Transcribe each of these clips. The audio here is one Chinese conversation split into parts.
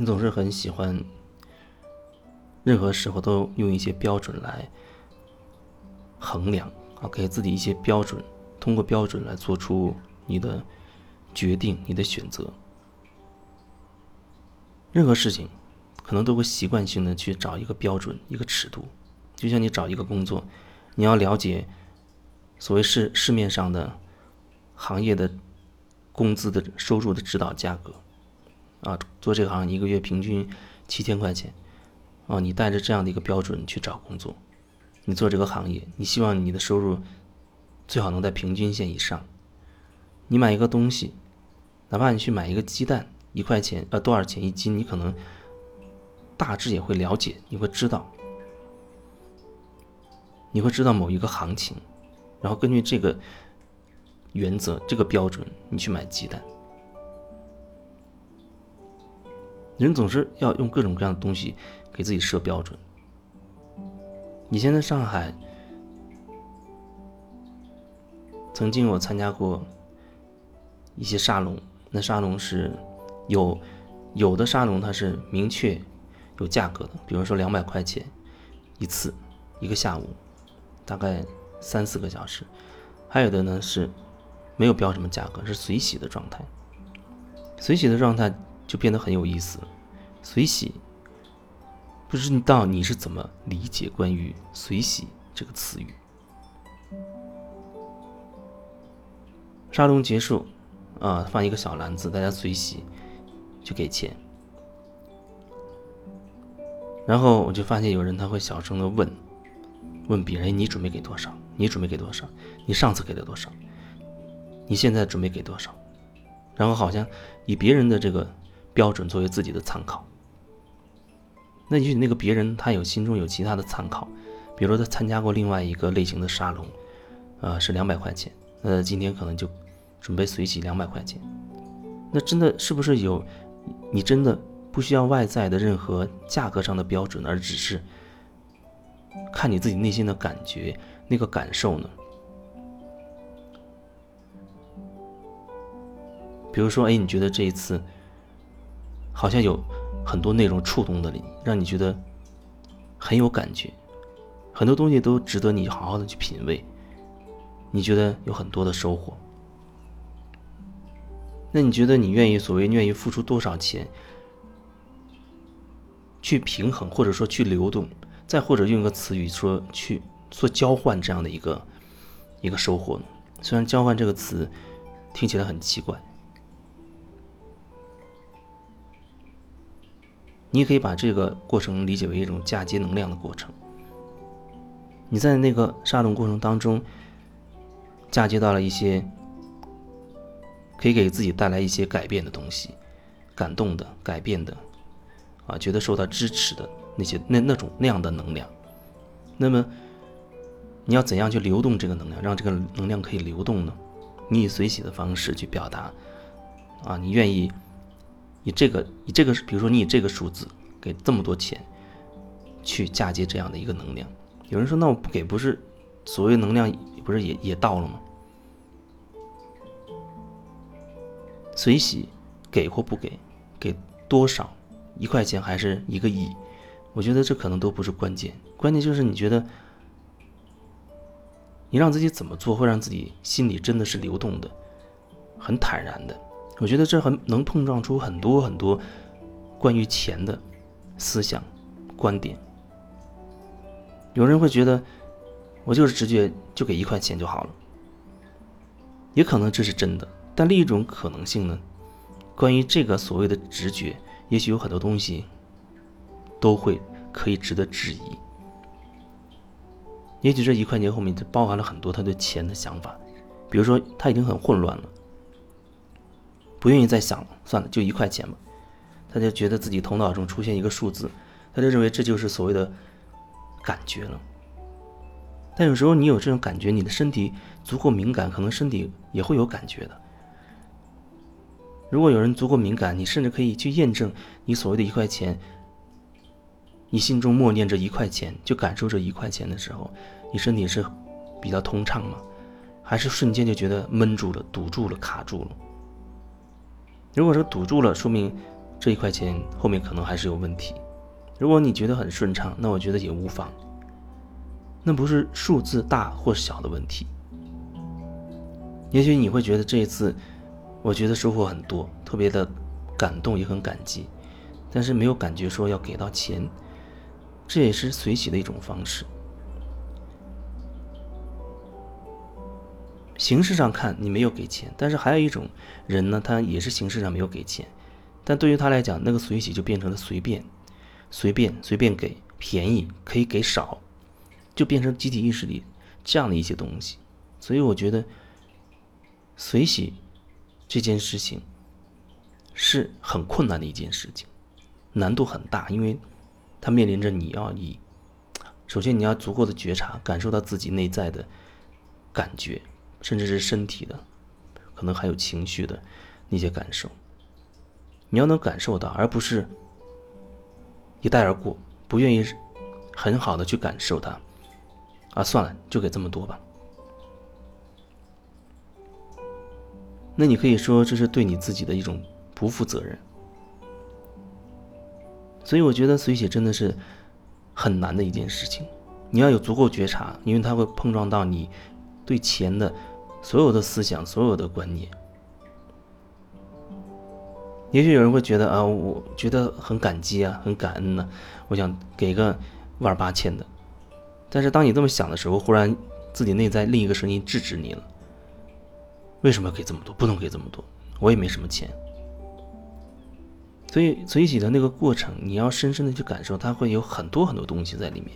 你总是很喜欢，任何时候都用一些标准来衡量啊，给自己一些标准，通过标准来做出你的决定、你的选择。任何事情，可能都会习惯性的去找一个标准、一个尺度，就像你找一个工作，你要了解所谓市市面上的行业的工资的收入的指导价格。啊，做这行一个月平均七千块钱，啊，你带着这样的一个标准去找工作，你做这个行业，你希望你的收入最好能在平均线以上。你买一个东西，哪怕你去买一个鸡蛋，一块钱呃多少钱一斤，你可能大致也会了解，你会知道，你会知道某一个行情，然后根据这个原则、这个标准，你去买鸡蛋。人总是要用各种各样的东西给自己设标准。以前在上海，曾经我参加过一些沙龙，那沙龙是有有的沙龙它是明确有价格的，比如说两百块钱一次，一个下午，大概三四个小时；还有的呢是没有标什么价格，是随喜的状态，随喜的状态。就变得很有意思，随喜，不知道你是怎么理解关于“随喜”这个词语。沙龙结束，啊，放一个小篮子，大家随喜，就给钱。然后我就发现有人他会小声的问，问别人：“你准备给多少？你准备给多少？你上次给了多少？你现在准备给多少？”然后好像以别人的这个。标准作为自己的参考，那也许那个别人他有心中有其他的参考，比如说他参加过另外一个类型的沙龙，呃，是两百块钱，那今天可能就准备随喜两百块钱，那真的是不是有你真的不需要外在的任何价格上的标准，而只是看你自己内心的感觉那个感受呢？比如说，哎，你觉得这一次？好像有很多内容触动的你，让你觉得很有感觉，很多东西都值得你好好的去品味。你觉得有很多的收获，那你觉得你愿意所谓愿意付出多少钱去平衡，或者说去流动，再或者用一个词语说去做交换这样的一个一个收获呢？虽然“交换”这个词听起来很奇怪。你也可以把这个过程理解为一种嫁接能量的过程。你在那个沙龙过程当中，嫁接到了一些可以给自己带来一些改变的东西，感动的、改变的，啊，觉得受到支持的那些那那种那样的能量。那么，你要怎样去流动这个能量，让这个能量可以流动呢？你以随喜的方式去表达，啊，你愿意。以这个，以这个，比如说你以这个数字给这么多钱，去嫁接这样的一个能量。有人说，那我不给，不是所谓能量不是也也到了吗？随喜给或不给，给多少，一块钱还是一个亿？我觉得这可能都不是关键，关键就是你觉得，你让自己怎么做会让自己心里真的是流动的，很坦然的。我觉得这很能碰撞出很多很多关于钱的思想观点。有人会觉得我就是直觉就给一块钱就好了，也可能这是真的。但另一种可能性呢？关于这个所谓的直觉，也许有很多东西都会可以值得质疑。也许这一块钱后面就包含了很多他对钱的想法，比如说他已经很混乱了。不愿意再想了，算了，就一块钱吧。他就觉得自己头脑中出现一个数字，他就认为这就是所谓的感觉了。但有时候你有这种感觉，你的身体足够敏感，可能身体也会有感觉的。如果有人足够敏感，你甚至可以去验证你所谓的一块钱。你心中默念着一块钱，就感受这一块钱的时候，你身体是比较通畅吗？还是瞬间就觉得闷住了、堵住了、卡住了？如果说堵住了，说明这一块钱后面可能还是有问题。如果你觉得很顺畅，那我觉得也无妨。那不是数字大或小的问题。也许你会觉得这一次，我觉得收获很多，特别的感动，也很感激，但是没有感觉说要给到钱，这也是随喜的一种方式。形式上看你没有给钱，但是还有一种人呢，他也是形式上没有给钱，但对于他来讲，那个随喜就变成了随便，随便随便给，便宜可以给少，就变成集体意识里这样的一些东西。所以我觉得随喜这件事情是很困难的一件事情，难度很大，因为它面临着你要以首先你要足够的觉察，感受到自己内在的感觉。甚至是身体的，可能还有情绪的那些感受，你要能感受到，而不是一带而过，不愿意很好的去感受它，啊，算了，就给这么多吧。那你可以说这是对你自己的一种不负责任。所以我觉得随喜真的是很难的一件事情，你要有足够觉察，因为它会碰撞到你对钱的。所有的思想，所有的观念，也许有人会觉得啊，我觉得很感激啊，很感恩呢，我想给个万八千的。但是当你这么想的时候，忽然自己内在另一个声音制止你了：为什么要给这么多？不能给这么多，我也没什么钱。所以随喜的那个过程，你要深深的去感受，它会有很多很多东西在里面，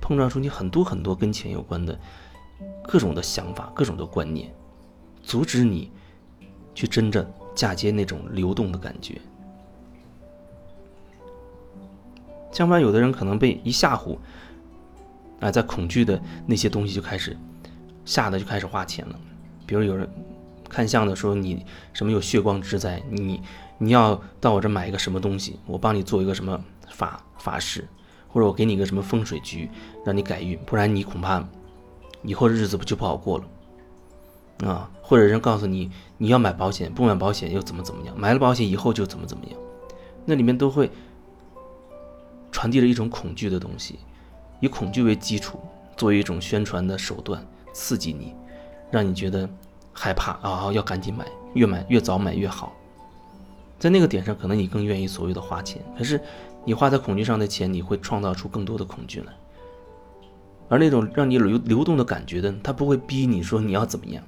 碰撞出你很多很多跟钱有关的。各种的想法，各种的观念，阻止你去真正嫁接那种流动的感觉。相反，有的人可能被一吓唬，啊，在恐惧的那些东西就开始吓得就开始花钱了。比如有人看相的说你什么有血光之灾，你你要到我这买一个什么东西，我帮你做一个什么法法事，或者我给你一个什么风水局让你改运，不然你恐怕。以后的日子不就不好过了，啊？或者人告诉你你要买保险，不买保险又怎么怎么样？买了保险以后就怎么怎么样？那里面都会传递着一种恐惧的东西，以恐惧为基础，作为一种宣传的手段，刺激你，让你觉得害怕啊，要赶紧买，越买越早买越好。在那个点上，可能你更愿意所谓的花钱，可是你花在恐惧上的钱，你会创造出更多的恐惧来。而那种让你流流动的感觉的，他不会逼你说你要怎么样，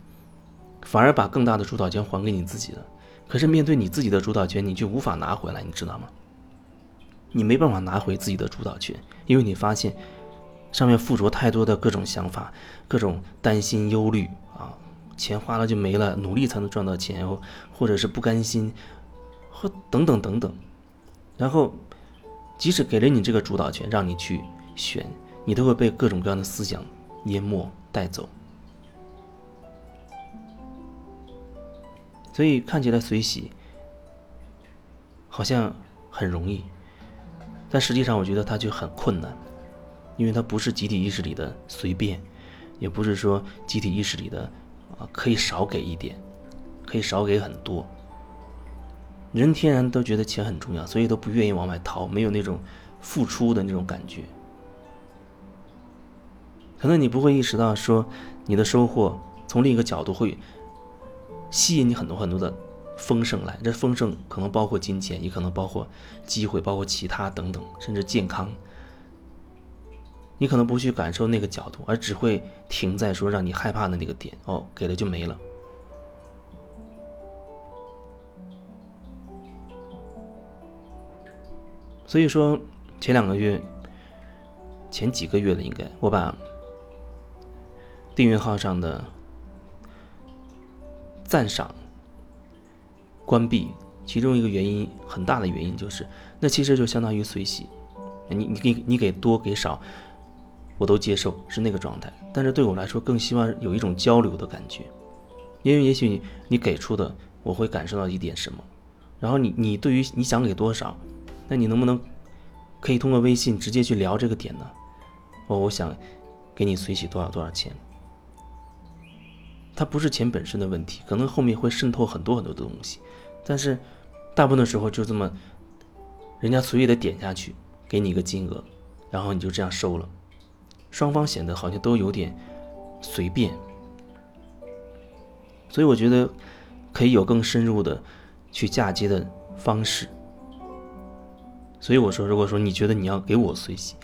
反而把更大的主导权还给你自己了。可是面对你自己的主导权，你却无法拿回来，你知道吗？你没办法拿回自己的主导权，因为你发现上面附着太多的各种想法、各种担心、忧虑啊，钱花了就没了，努力才能赚到钱，或或者是不甘心，或等等等等。然后，即使给了你这个主导权，让你去选。你都会被各种各样的思想淹没带走，所以看起来随喜好像很容易，但实际上我觉得它就很困难，因为它不是集体意识里的随便，也不是说集体意识里的啊可以少给一点，可以少给很多。人天然都觉得钱很重要，所以都不愿意往外掏，没有那种付出的那种感觉。可能你不会意识到，说你的收获从另一个角度会吸引你很多很多的丰盛来。这丰盛可能包括金钱，也可能包括机会，包括其他等等，甚至健康。你可能不去感受那个角度，而只会停在说让你害怕的那个点。哦，给了就没了。所以说，前两个月，前几个月了，应该我把。订阅号上的赞赏关闭，其中一个原因很大的原因就是，那其实就相当于随喜，你你给你给多给少，我都接受，是那个状态。但是对我来说，更希望有一种交流的感觉，因为也许你给出的，我会感受到一点什么，然后你你对于你想给多少，那你能不能可以通过微信直接去聊这个点呢？哦，我想给你随喜多少多少钱。它不是钱本身的问题，可能后面会渗透很多很多的东西，但是大部分的时候就这么人家随意的点下去，给你一个金额，然后你就这样收了，双方显得好像都有点随便。所以我觉得可以有更深入的去嫁接的方式。所以我说，如果说你觉得你要给我随喜，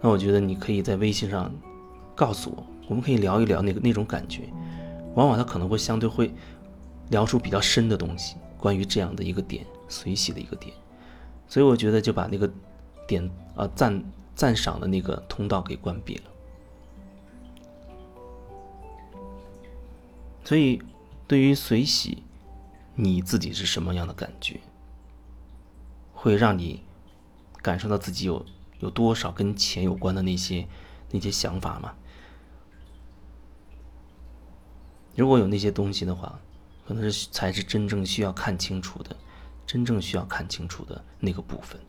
那我觉得你可以在微信上告诉我，我们可以聊一聊那个那种感觉。往往他可能会相对会聊出比较深的东西，关于这样的一个点，随喜的一个点。所以我觉得就把那个点啊赞赞赏的那个通道给关闭了。所以。对于随喜，你自己是什么样的感觉？会让你感受到自己有有多少跟钱有关的那些那些想法吗？如果有那些东西的话，可能是才是真正需要看清楚的，真正需要看清楚的那个部分。